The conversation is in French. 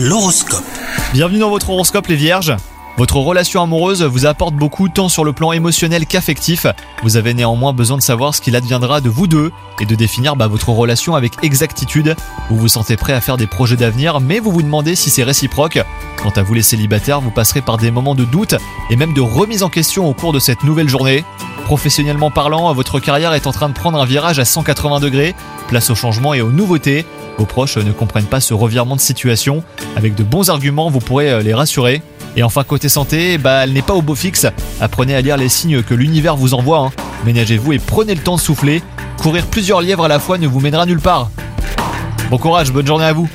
L'horoscope. Bienvenue dans votre horoscope les vierges. Votre relation amoureuse vous apporte beaucoup tant sur le plan émotionnel qu'affectif. Vous avez néanmoins besoin de savoir ce qu'il adviendra de vous deux et de définir bah, votre relation avec exactitude. Vous vous sentez prêt à faire des projets d'avenir mais vous vous demandez si c'est réciproque. Quant à vous les célibataires, vous passerez par des moments de doute et même de remise en question au cours de cette nouvelle journée. Professionnellement parlant, votre carrière est en train de prendre un virage à 180 degrés, place au changement et aux nouveautés. Vos proches ne comprennent pas ce revirement de situation. Avec de bons arguments, vous pourrez euh, les rassurer. Et enfin, côté santé, bah, elle n'est pas au beau fixe. Apprenez à lire les signes que l'univers vous envoie. Hein. Ménagez-vous et prenez le temps de souffler. Courir plusieurs lièvres à la fois ne vous mènera nulle part. Bon courage, bonne journée à vous